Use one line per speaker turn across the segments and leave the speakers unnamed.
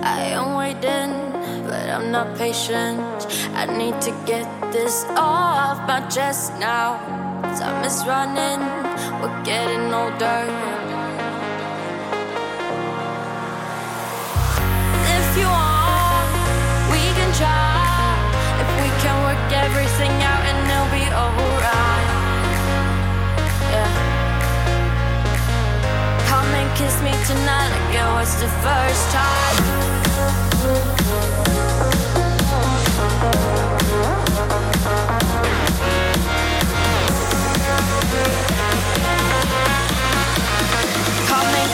I am waiting, but I'm not patient. I need to get this off my chest now. Time is running, we're getting older. Tonight like it was the first time.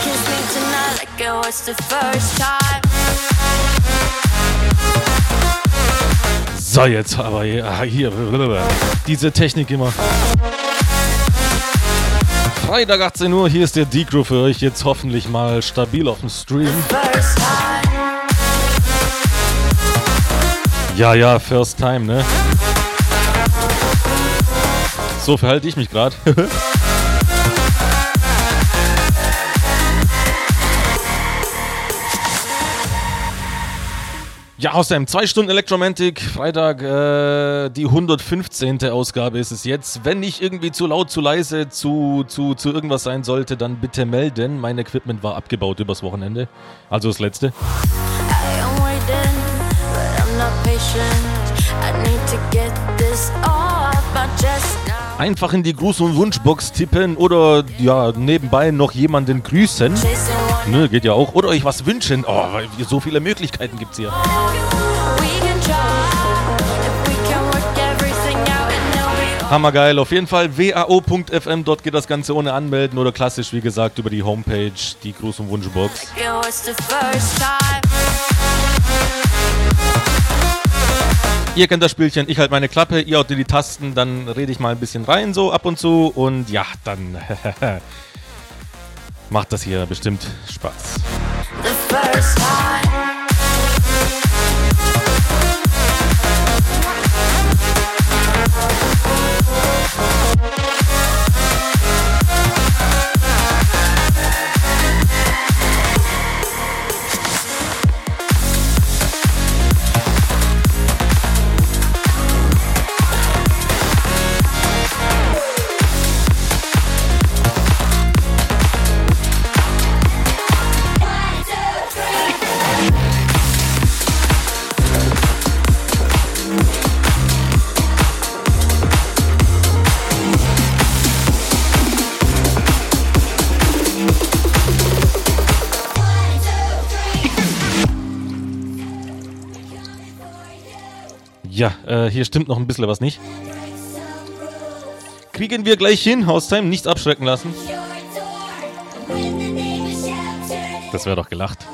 Kiss me tonight like it was the first time.
So, jetzt aber hier, hier diese Technik immer. Freitag 18 Uhr, hier ist der D-Crew für euch jetzt hoffentlich mal stabil auf dem Stream. Ja, ja, first time, ne? So verhalte ich mich gerade. Ja, außerdem zwei Stunden Elektromantik, Freitag, äh, die 115. Ausgabe ist es jetzt. Wenn nicht irgendwie zu laut, zu leise, zu, zu, zu irgendwas sein sollte, dann bitte melden. Mein Equipment war abgebaut übers Wochenende. Also das letzte. Einfach in die Gruß- und Wunschbox tippen oder ja, nebenbei noch jemanden grüßen.
Chasing
Ne, geht ja auch. Oder euch was wünschen. Oh, so viele Möglichkeiten hier.
and it'll be
Hammergeil. Auf jeden Fall wao.fm. Dort geht das Ganze ohne Anmelden oder klassisch, wie gesagt, über die Homepage, die Gruß- und Wunschbox. Ihr kennt das Spielchen, ich halt meine Klappe, ihr haut die Tasten, dann rede ich mal ein bisschen rein, so ab und zu. Und ja, dann macht das hier bestimmt Spaß. Ja, äh, hier stimmt noch ein bisschen was nicht. Kriegen wir gleich hin, Haustime, nichts abschrecken lassen. Das wäre doch gelacht.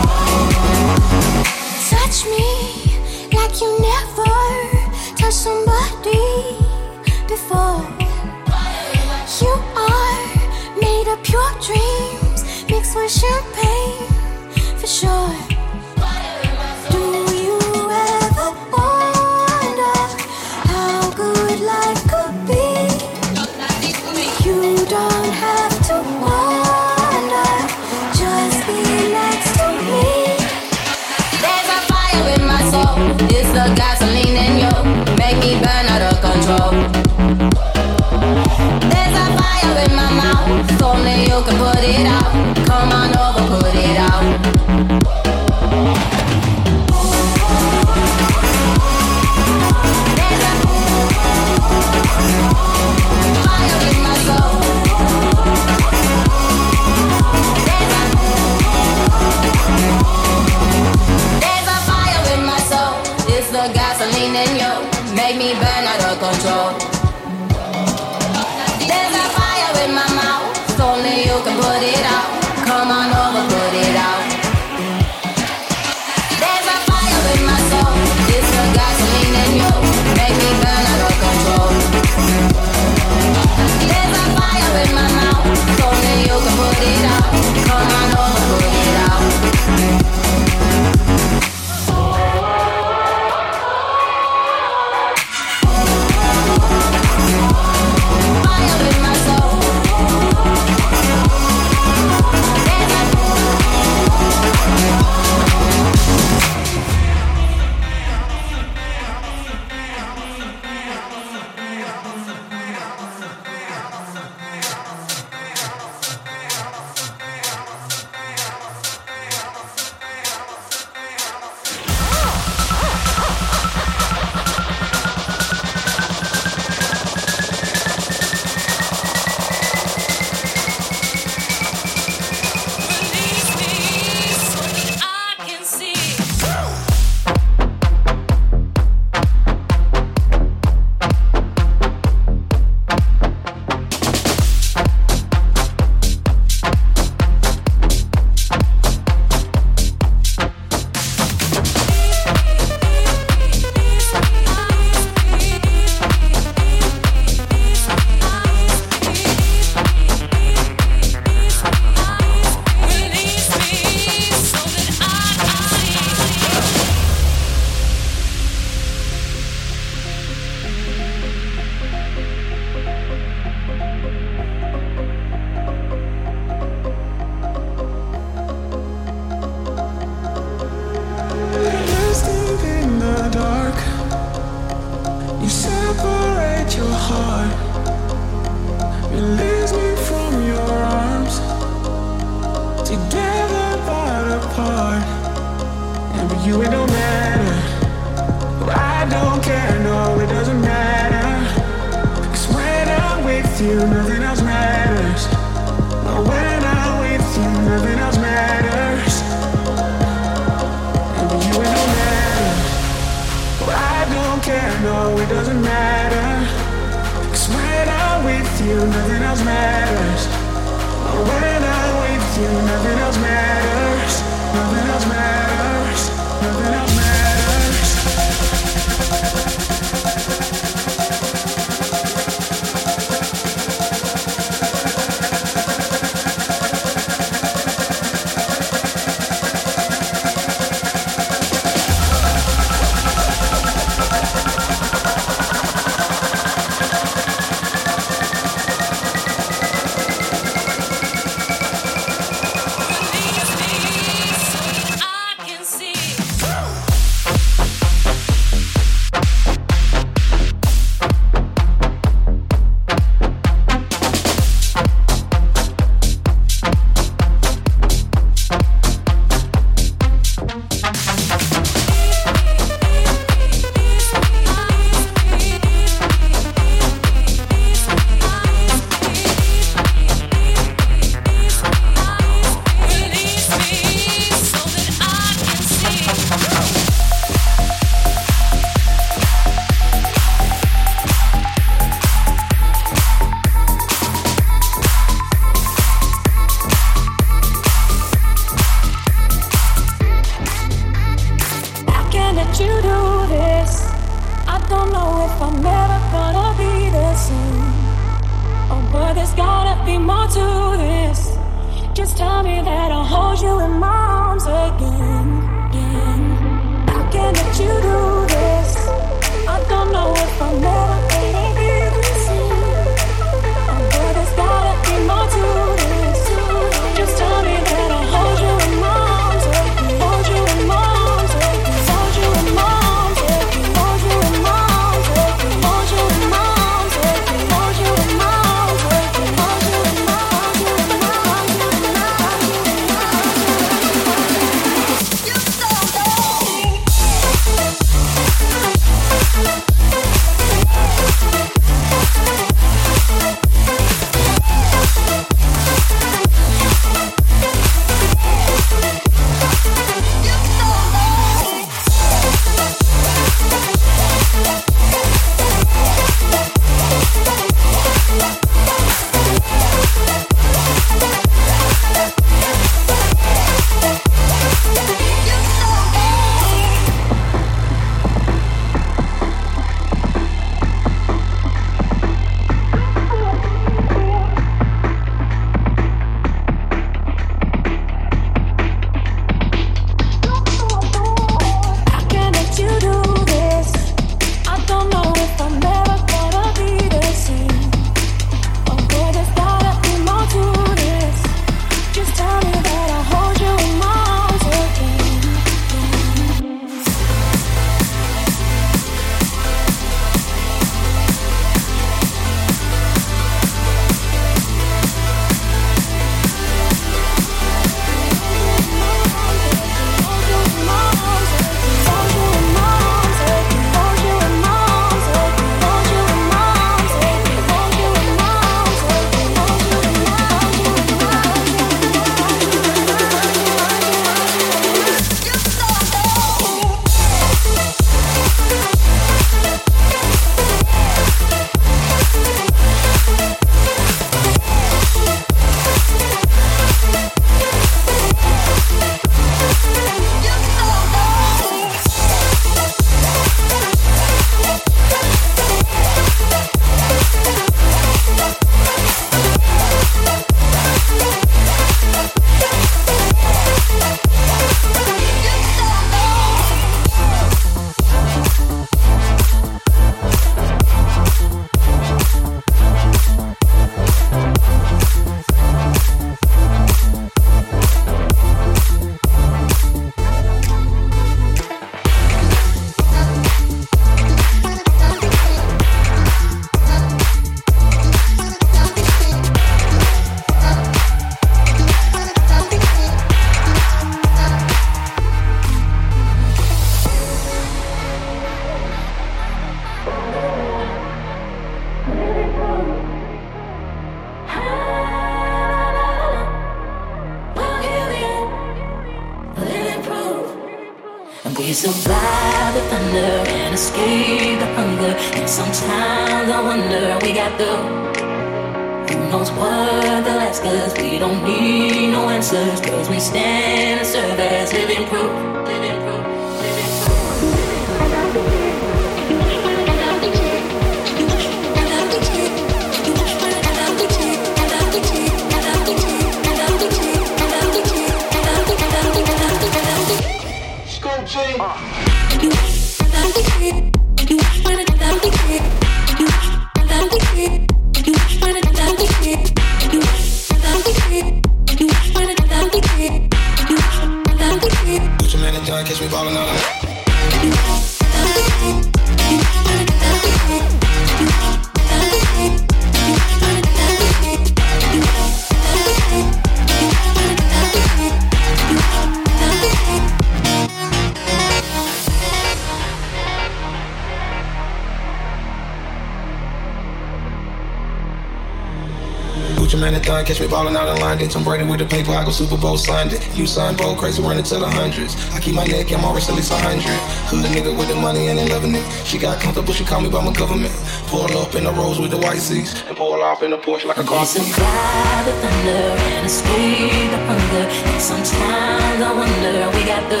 Done. Catch me balling out in London. Tom Brady with the paper, I go Super Bowl Sunday. You sign bold, crazy running to the hundreds. I keep my neck, I'm always at least a hundred. Hood nigga with the money and they loving it. She got comfortable, she call me by my government. Pull up in the rose with the white seats and pull off in the Porsche like a car.
Survive the thunder and escape the hunger. And sometimes I wonder we got the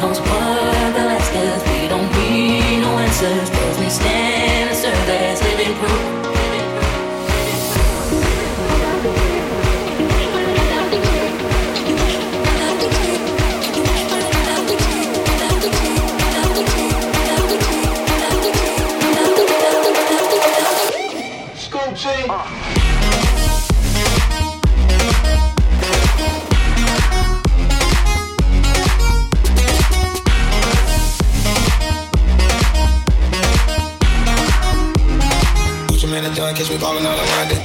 knows what the last us. We don't need no answers, cause we stand and serve as living proof.
Catch me ballin' out of London.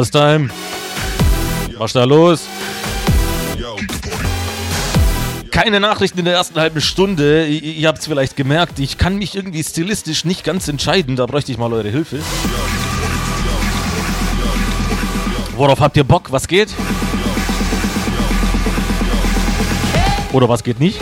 Haustime. Was da los? Keine Nachrichten in der ersten halben Stunde. Ihr, ihr habt es vielleicht gemerkt, ich kann mich irgendwie stilistisch nicht ganz entscheiden. Da bräuchte ich mal eure Hilfe. Worauf habt ihr Bock? Was geht?
Oder was geht nicht?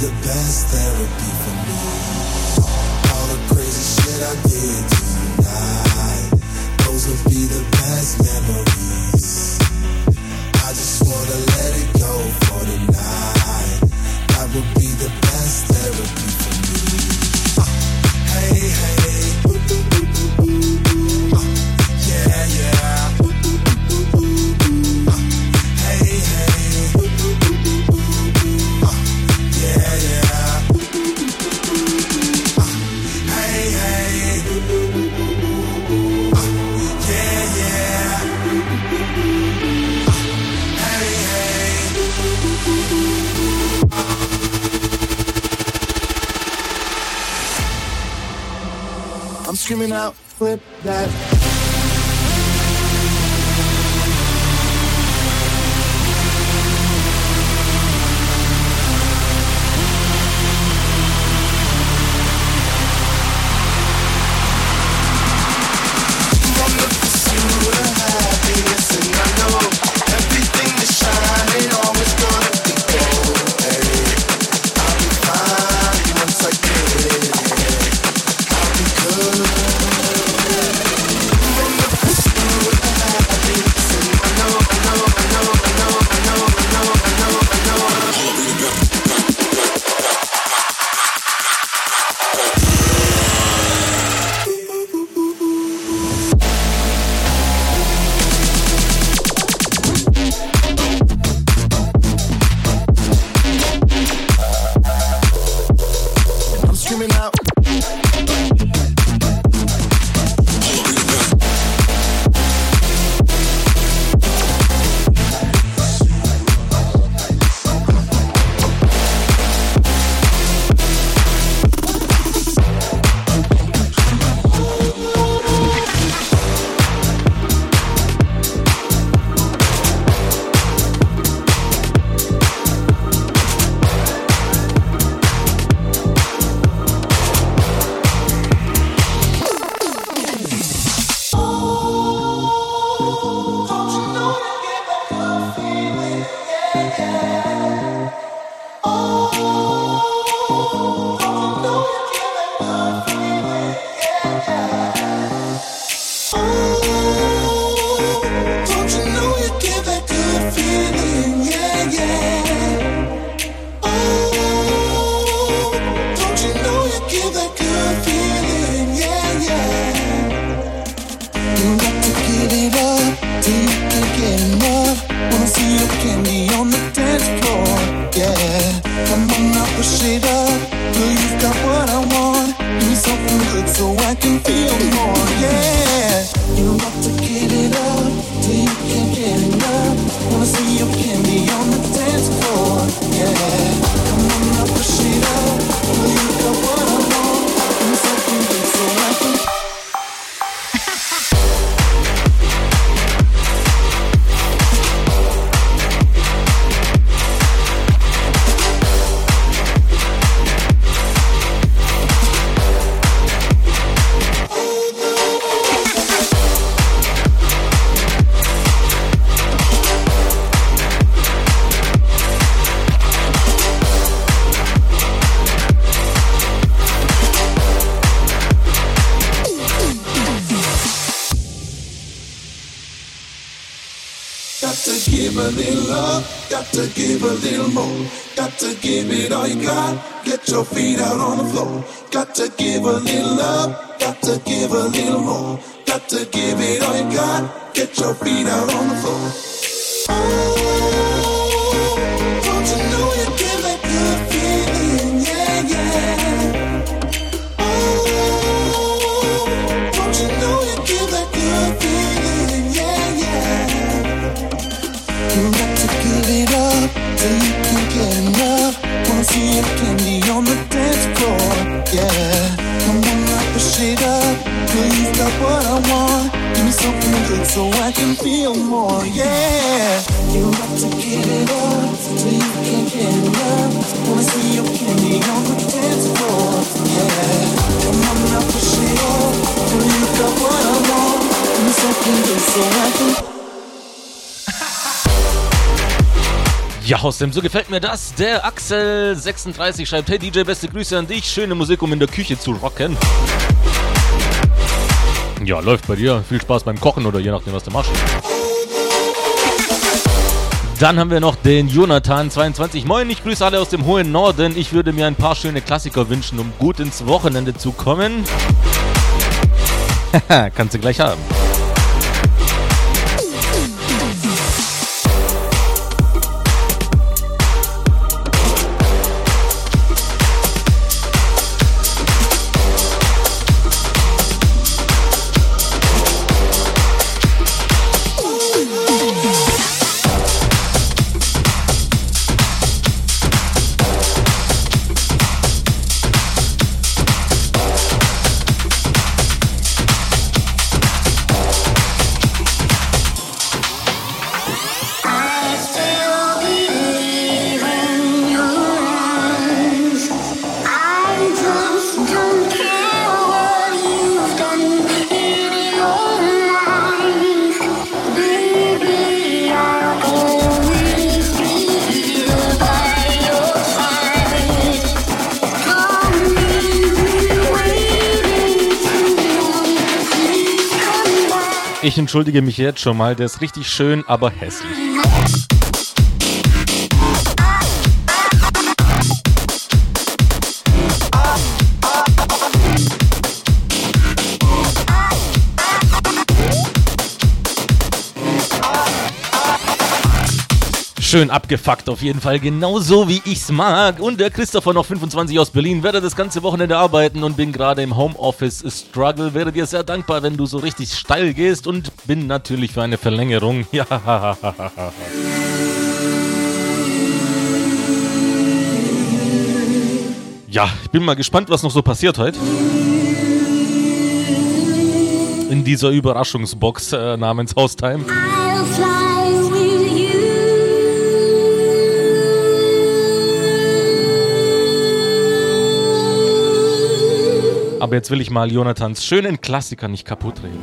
the
best therapy for me. All the crazy shit I did.
Außerdem, so gefällt mir das. Der Axel36 schreibt, hey DJ, beste Grüße an dich. Schöne Musik, um in der Küche zu rocken. Ja, läuft bei dir. Viel Spaß beim Kochen oder je nachdem, was du machst. Dann haben wir noch den Jonathan22. Moin, ich grüße alle aus dem hohen Norden. Ich würde mir ein paar schöne Klassiker wünschen, um gut ins Wochenende zu kommen. Kannst du gleich haben. Entschuldige mich jetzt schon mal, der ist richtig schön, aber hässlich. Schön abgefuckt auf jeden Fall, genauso wie ich's mag. Und der Christopher noch 25 aus Berlin, werde das ganze Wochenende arbeiten und bin gerade im Homeoffice Struggle. Wäre dir sehr dankbar, wenn du so richtig steil gehst und bin natürlich für eine Verlängerung. Ja. Ja, ich bin mal gespannt, was noch so passiert heute. In dieser Überraschungsbox äh, namens Haustime. Aber jetzt will ich mal Jonathans schönen Klassiker nicht kaputt reden.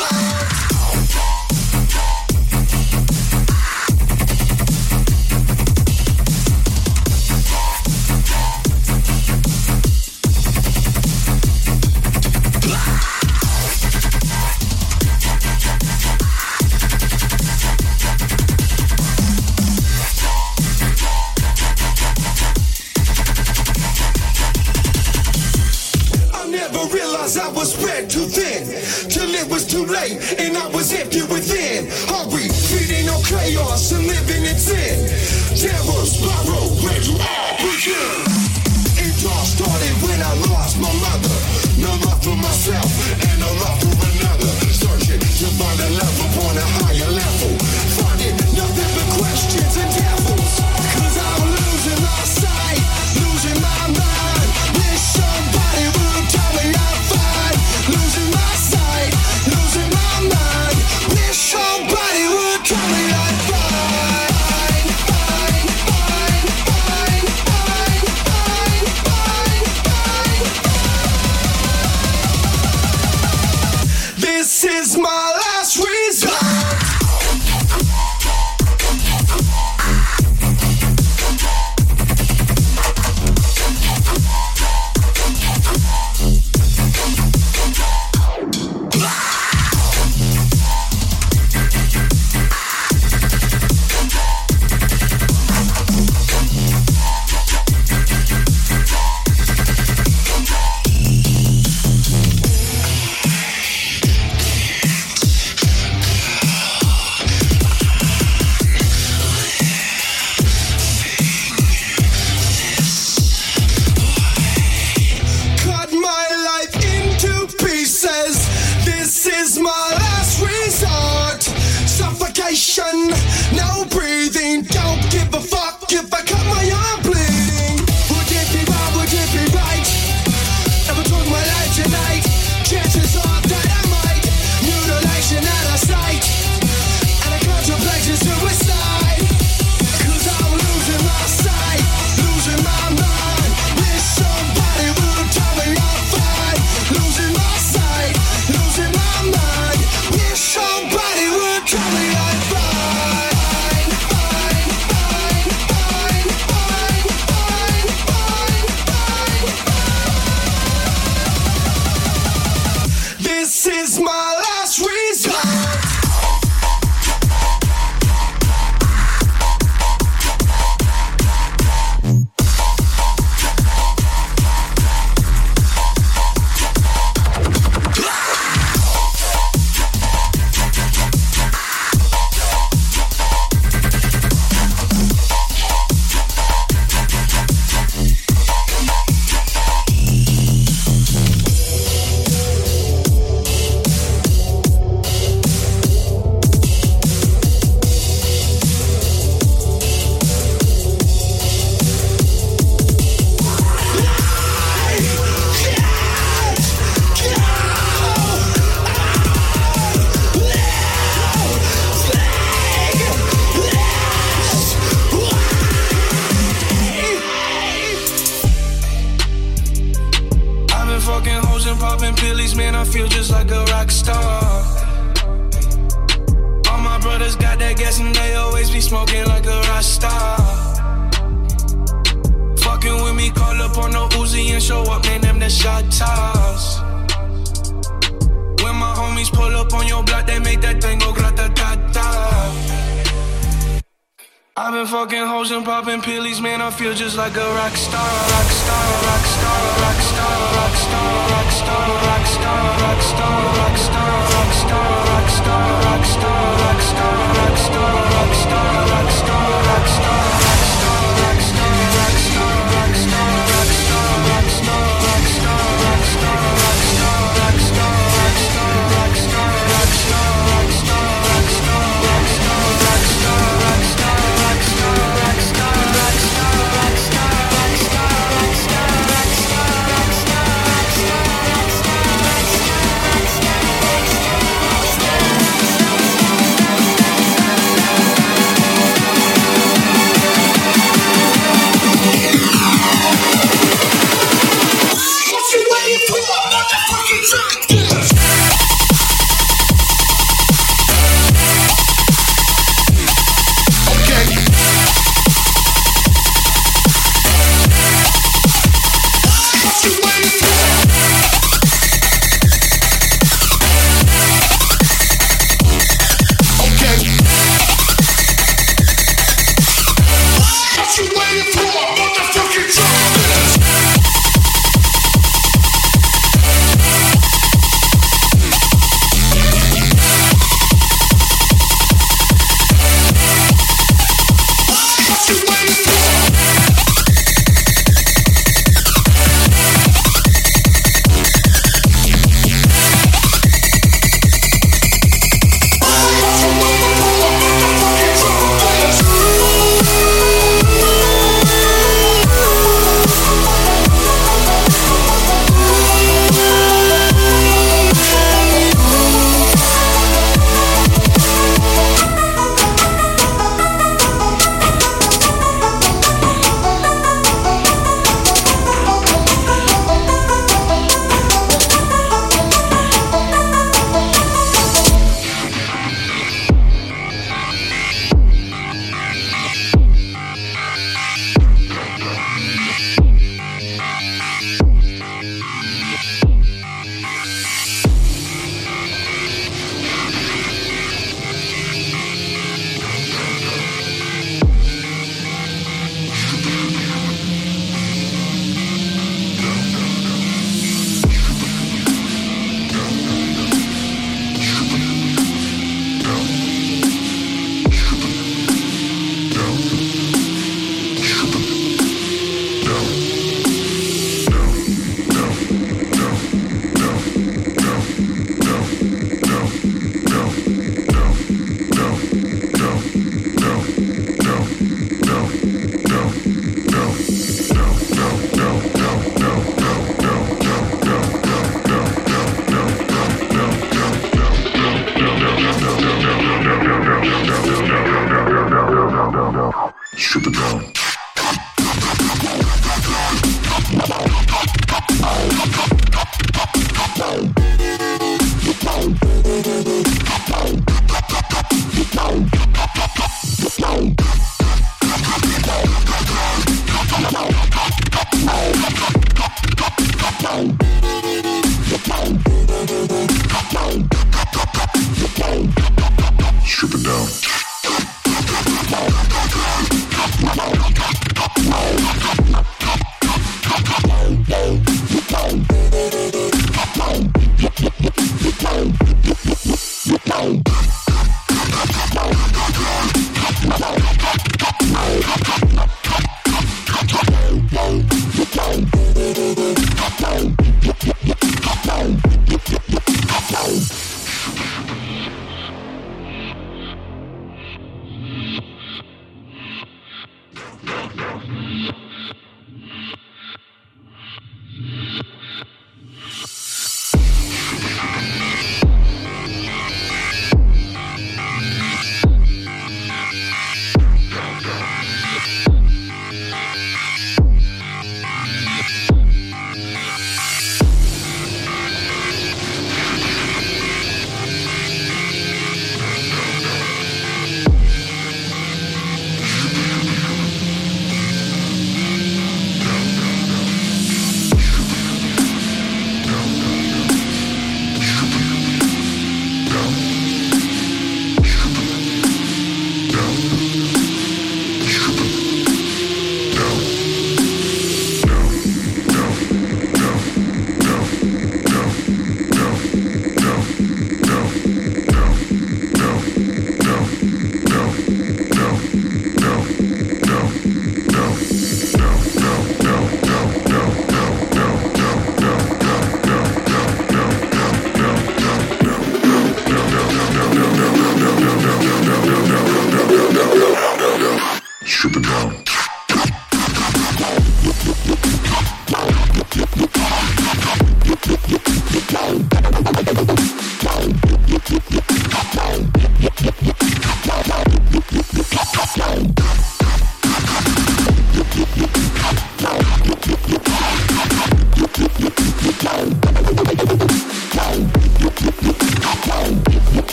すごい!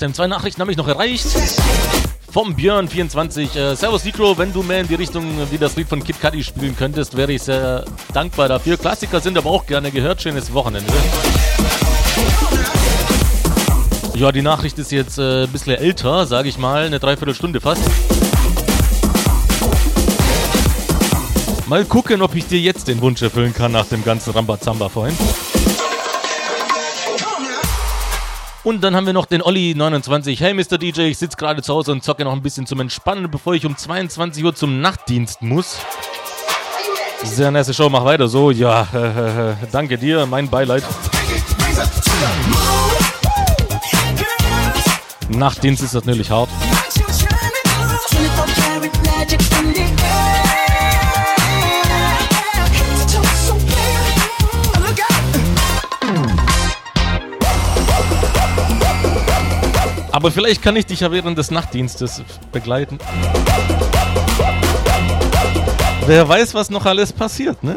Horst, zwei Nachrichten habe ich noch erreicht. Vom Björn24. Äh, Servus Nitro, wenn du mehr in die Richtung wie das Lied von Kid Cudi spielen könntest, wäre ich sehr dankbar dafür. Klassiker sind aber auch gerne gehört. Schönes Wochenende. Ja, die Nachricht ist jetzt äh, ein bisschen älter, sage ich mal, eine Dreiviertelstunde fast. Mal gucken, ob ich dir jetzt den Wunsch erfüllen kann nach dem ganzen Rambazamba vorhin. Und dann haben wir noch den Olli29. Hey Mr. DJ, ich sitze gerade zu Hause und zocke noch ein bisschen zum Entspannen, bevor ich um 22 Uhr zum Nachtdienst muss. Sehr nice Show, mach weiter so. Ja, äh, danke dir, mein Beileid. Nachtdienst ist natürlich hart. Aber vielleicht kann ich dich ja während des Nachtdienstes begleiten. Wer weiß, was noch alles passiert, ne?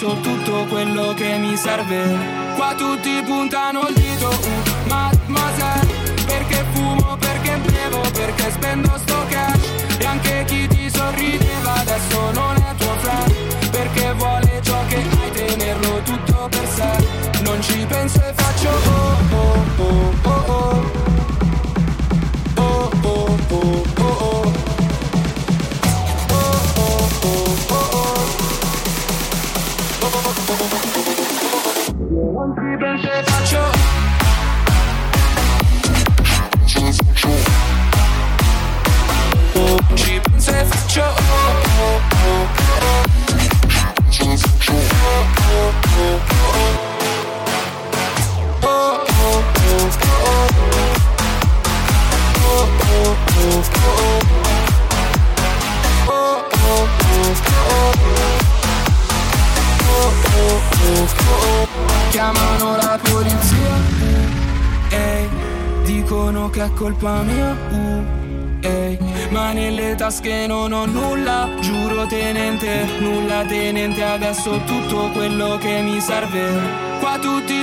so adesso tutto quello che mi serve. Qua tutti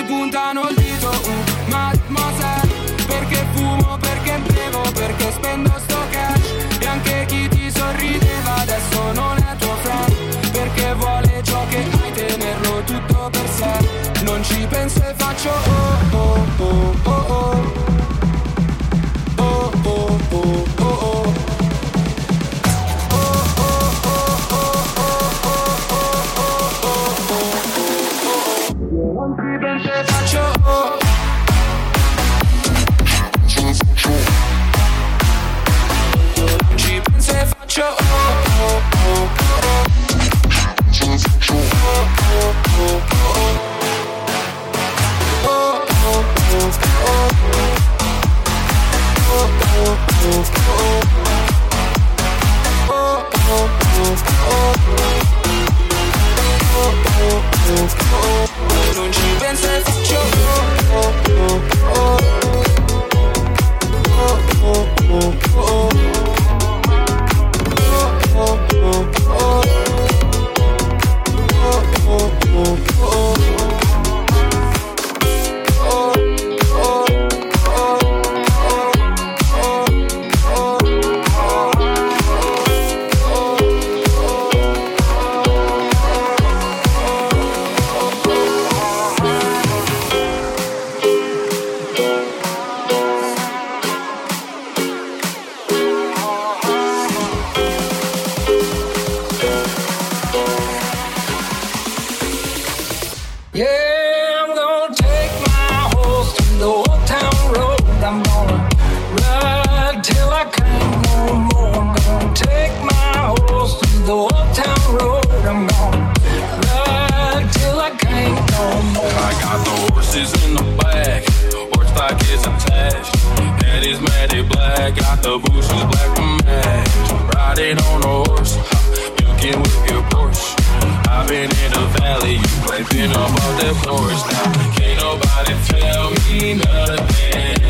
thinking about that porn star. Can't nobody tell me nothing.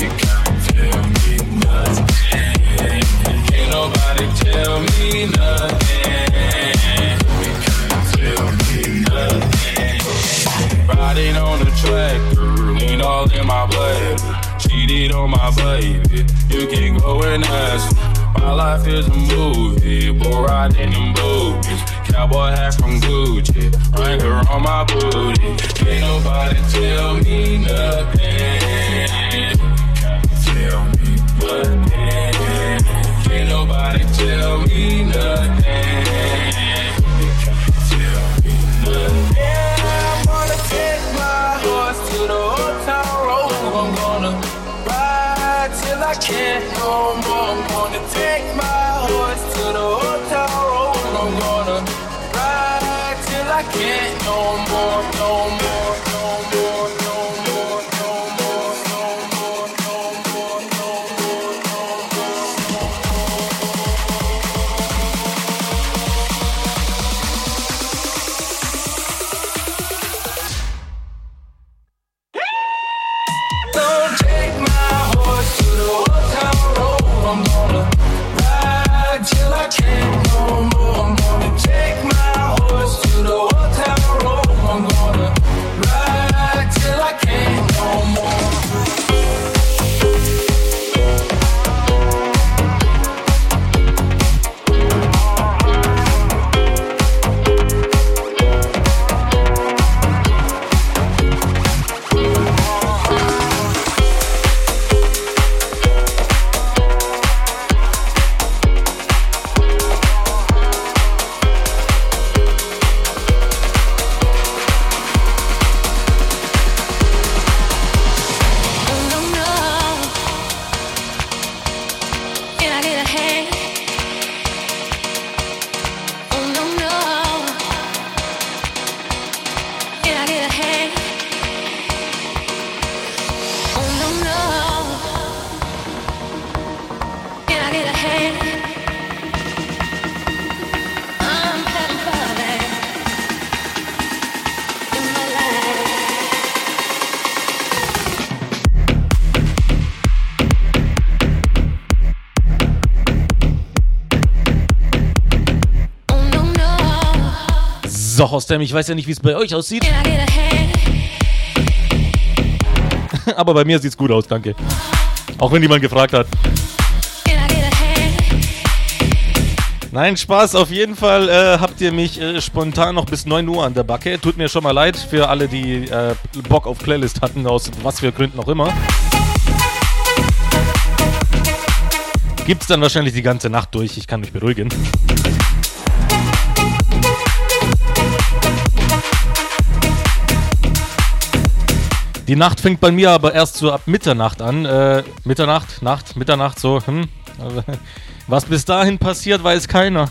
You can't tell me nothing. Can't nobody tell me nothing. You can't tell me nothing. Riding on the tractor, lean all in my blood. Cheated on my baby. You can't go and ask. My life is a movie, boy, riding in movies cowboy hat from Gucci. Wrangler on my booty. Can't nobody tell me nothing. Tell me nothing. Can't nobody tell me nothing. Tell me nothing.
Yeah, I
wanna take my horse to the old town road. I'm gonna ride till I can't no more.
아! Hostem, ich weiß ja nicht, wie es bei euch aussieht, aber bei mir sieht's gut aus, danke. Auch wenn jemand gefragt hat. Nein, Spaß, auf jeden Fall äh, habt ihr mich äh, spontan noch bis 9 Uhr an der Backe. Tut mir schon mal leid für alle, die äh, Bock auf Playlist hatten, aus was für Gründen auch immer. Gibt's dann wahrscheinlich die ganze Nacht durch, ich kann mich beruhigen. Die Nacht fängt bei mir aber erst so ab Mitternacht an. Äh, Mitternacht, Nacht, Mitternacht, so, hm. Was bis dahin passiert, weiß keiner.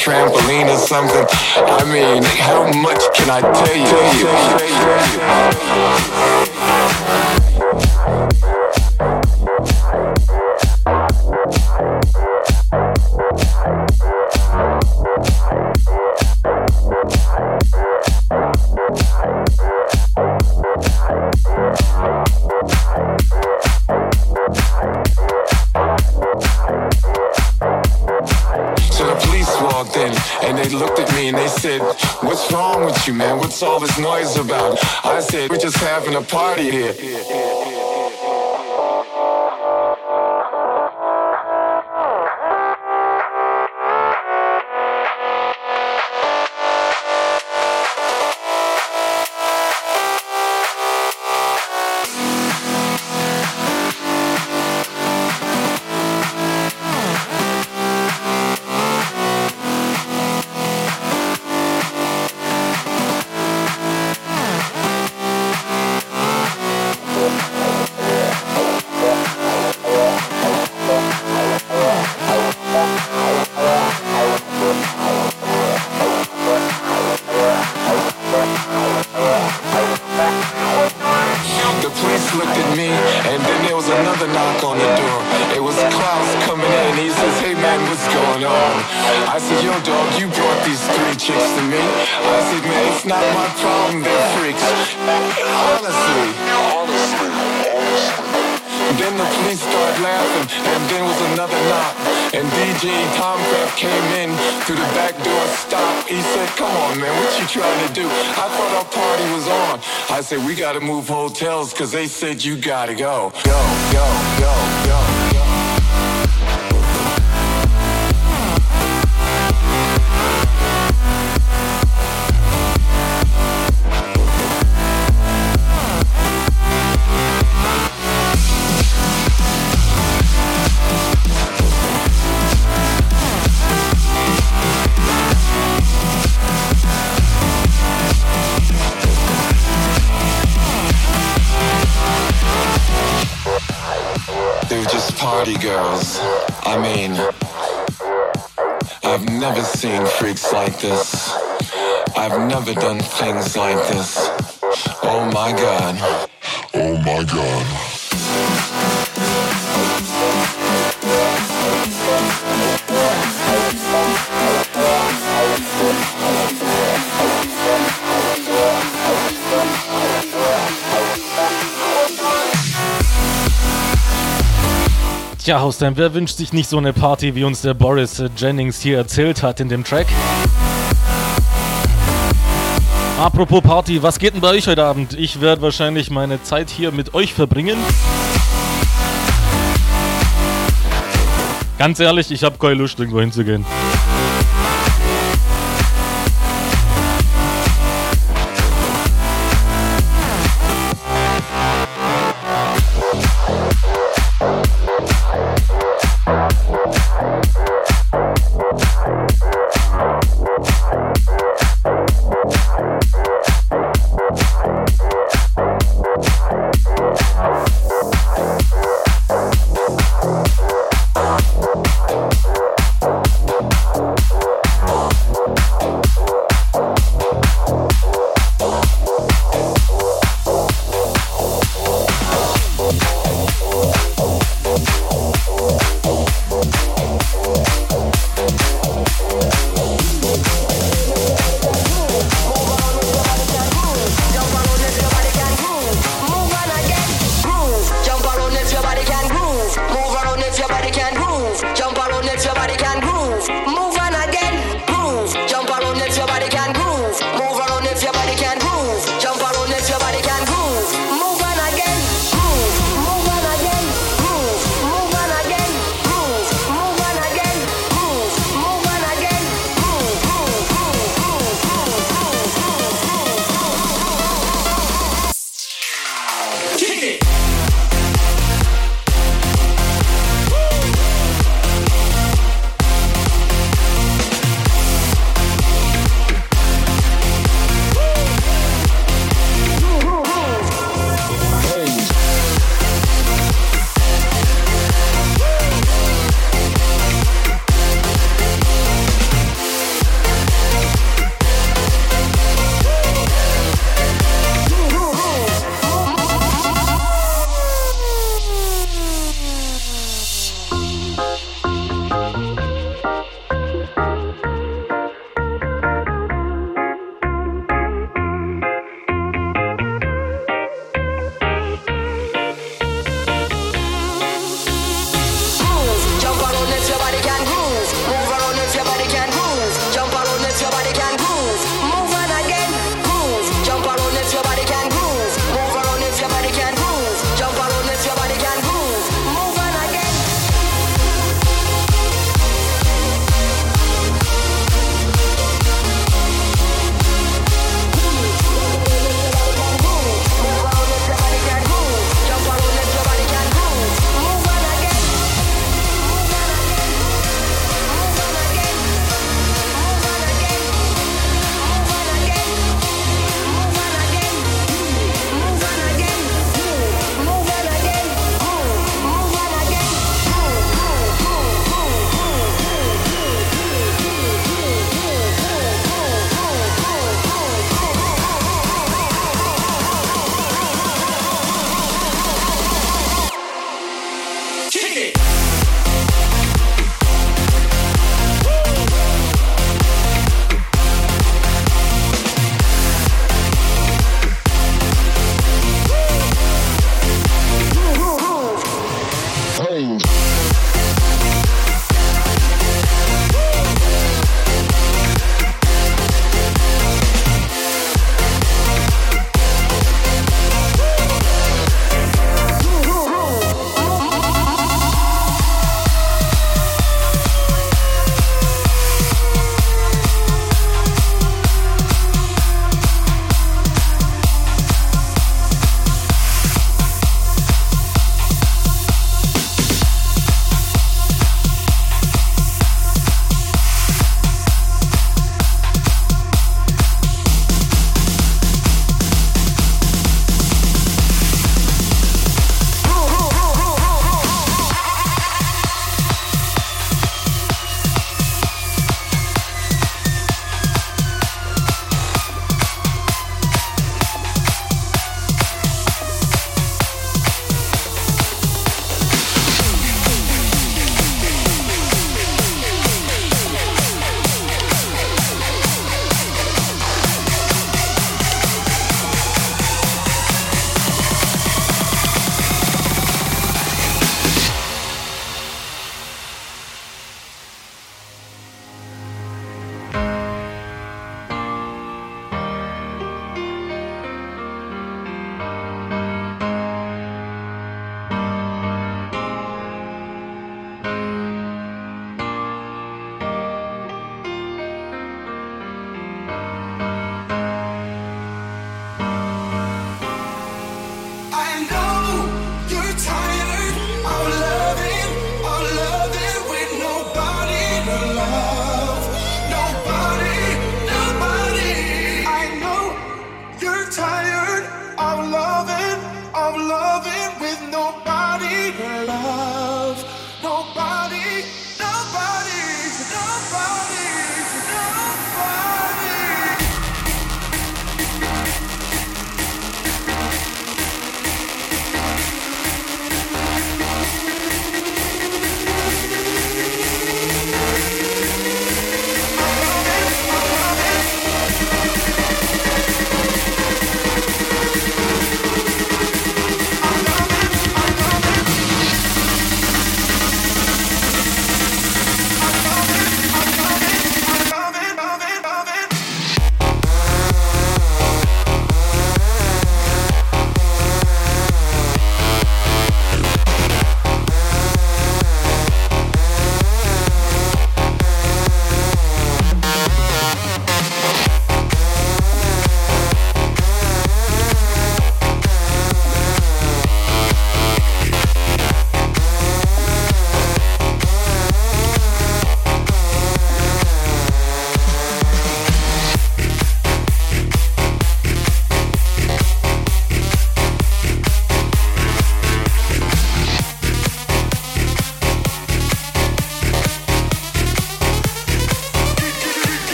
trampoline or something. I mean, how much can I tell you? Tell you, tell you, tell you. a party
here. denn wer wünscht sich nicht so eine Party, wie uns der Boris äh, Jennings hier erzählt hat in dem Track? Apropos Party, was geht denn bei euch heute Abend? Ich werde wahrscheinlich meine Zeit hier mit euch verbringen. Ganz ehrlich, ich habe keine Lust, irgendwo hinzugehen.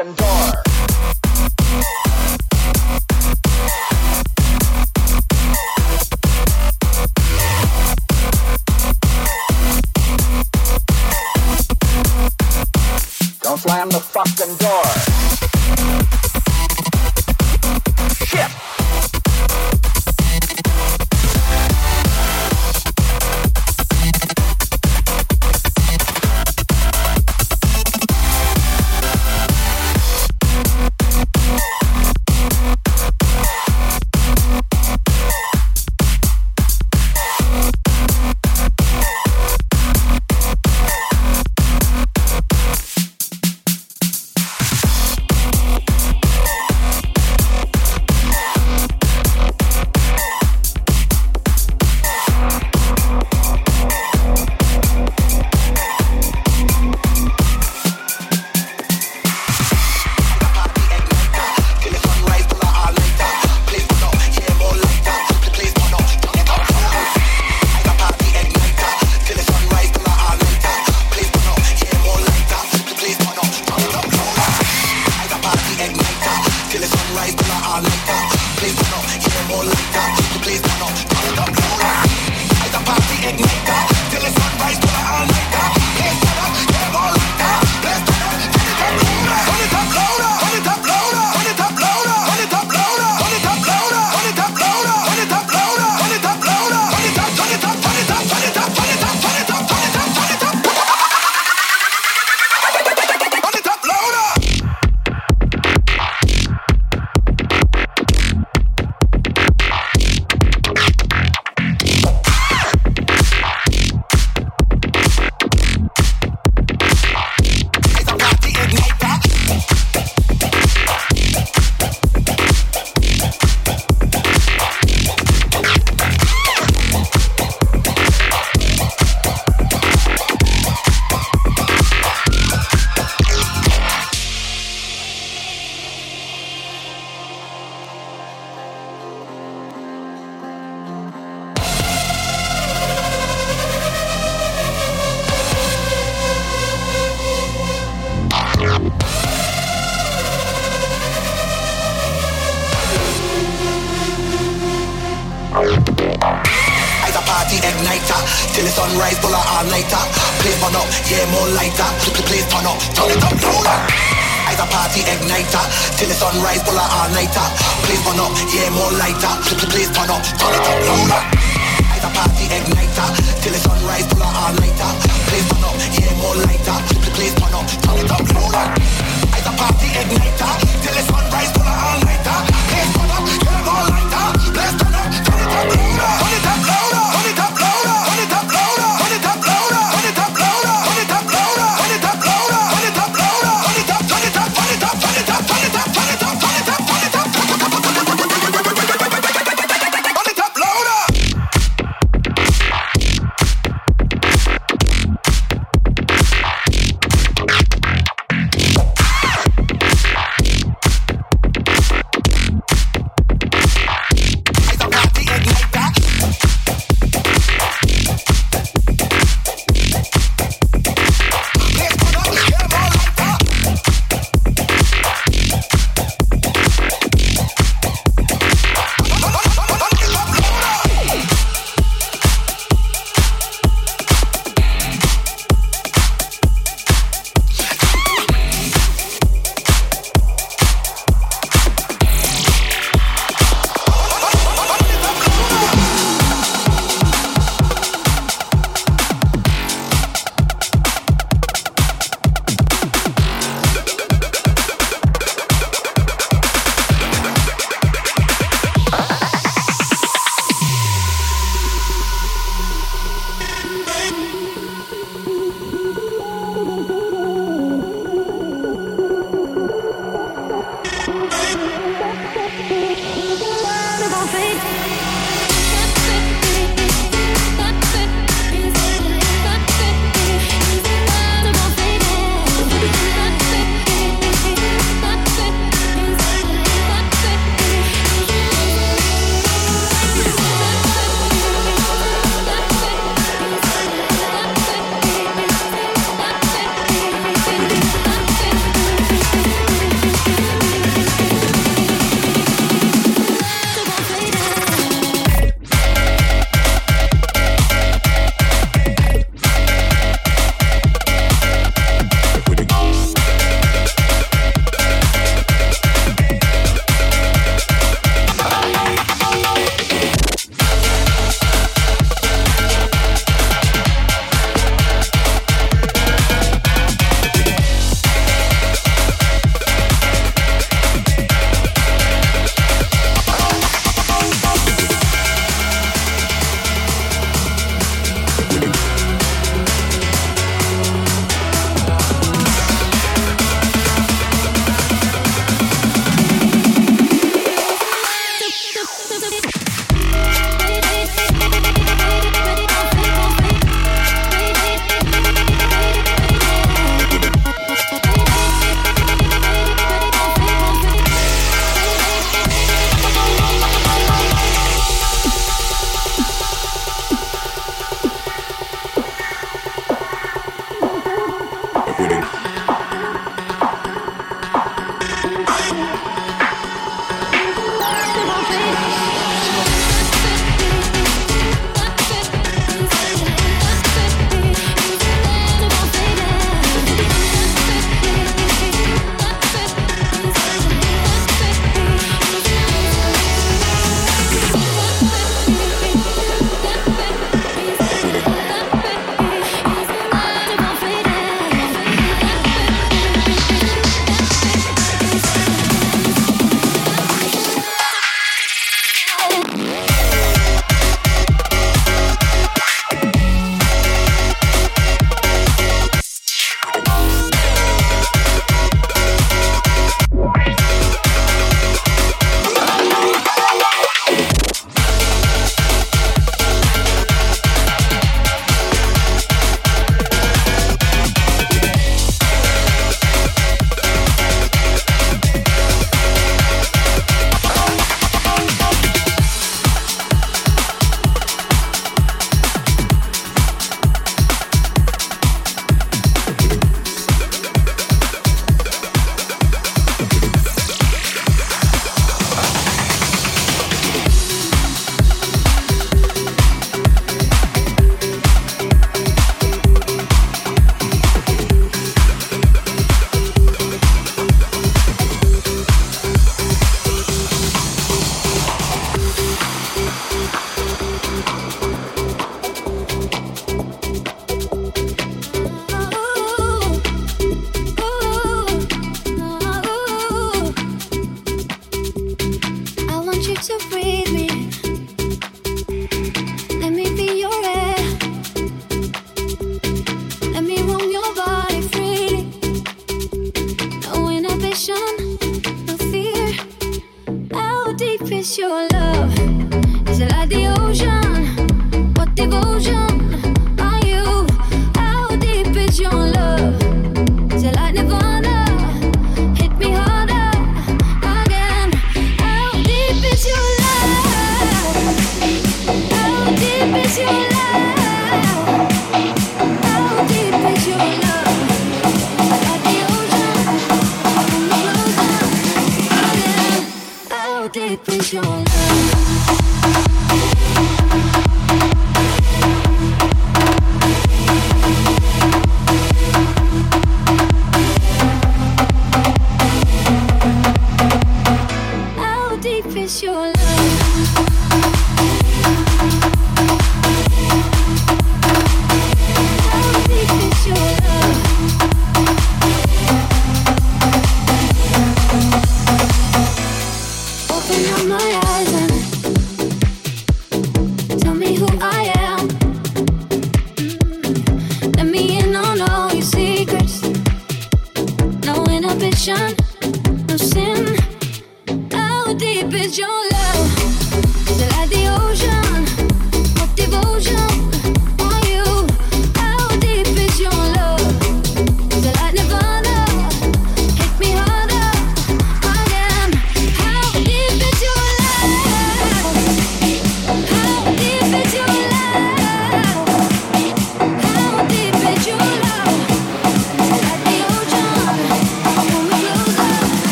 Fucking door.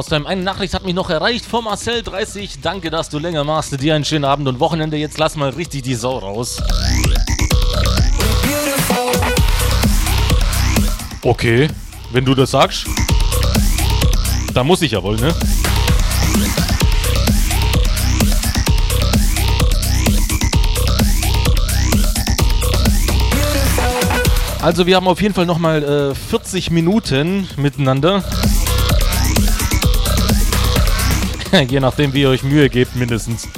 Postime. Eine Nachricht hat mich noch erreicht von Marcel30. Danke, dass du länger machst. Dir einen schönen Abend und Wochenende. Jetzt lass mal richtig die Sau raus. Okay, wenn du das sagst, da muss ich ja wohl, ne? Also wir haben auf jeden Fall nochmal äh, 40 Minuten miteinander. Je nachdem, wie ihr euch Mühe gebt, mindestens.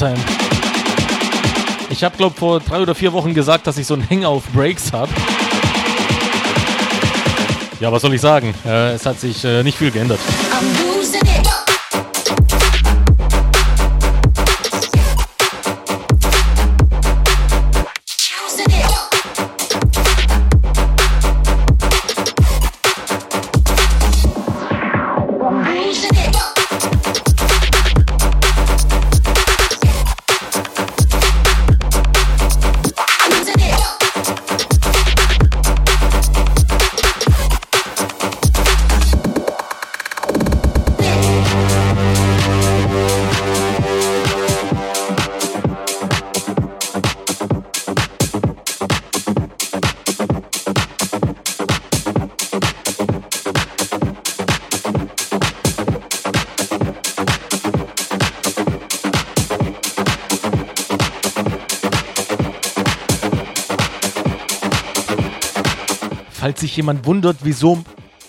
Pforzheim. Ich habe, glaube vor drei oder vier Wochen gesagt, dass ich so einen Hänger auf Breaks habe. Ja, was soll ich sagen? Äh, es hat sich äh, nicht viel geändert.
I'm
sich jemand wundert, wieso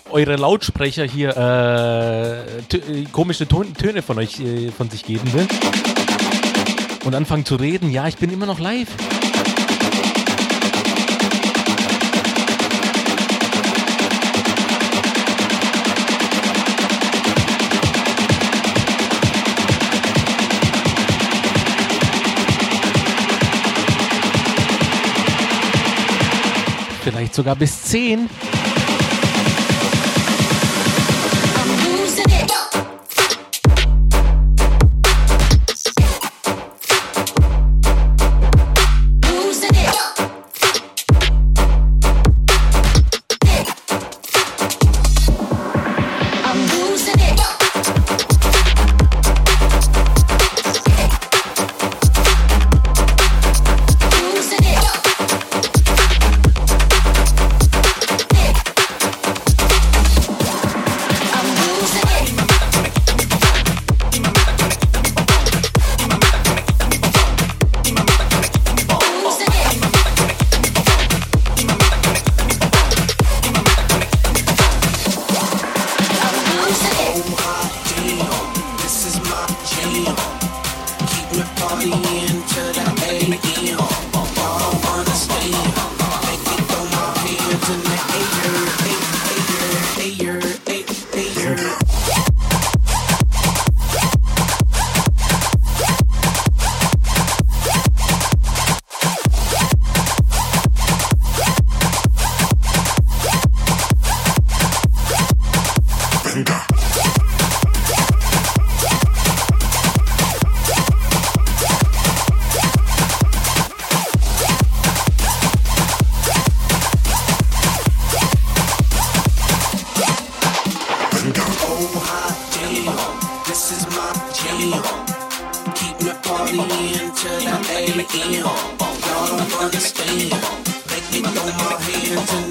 eure Lautsprecher hier äh, komische Ton Töne von euch äh, von sich geben will. Und anfangen zu reden, ja, ich bin immer noch live. vielleicht sogar bis 10.
attention to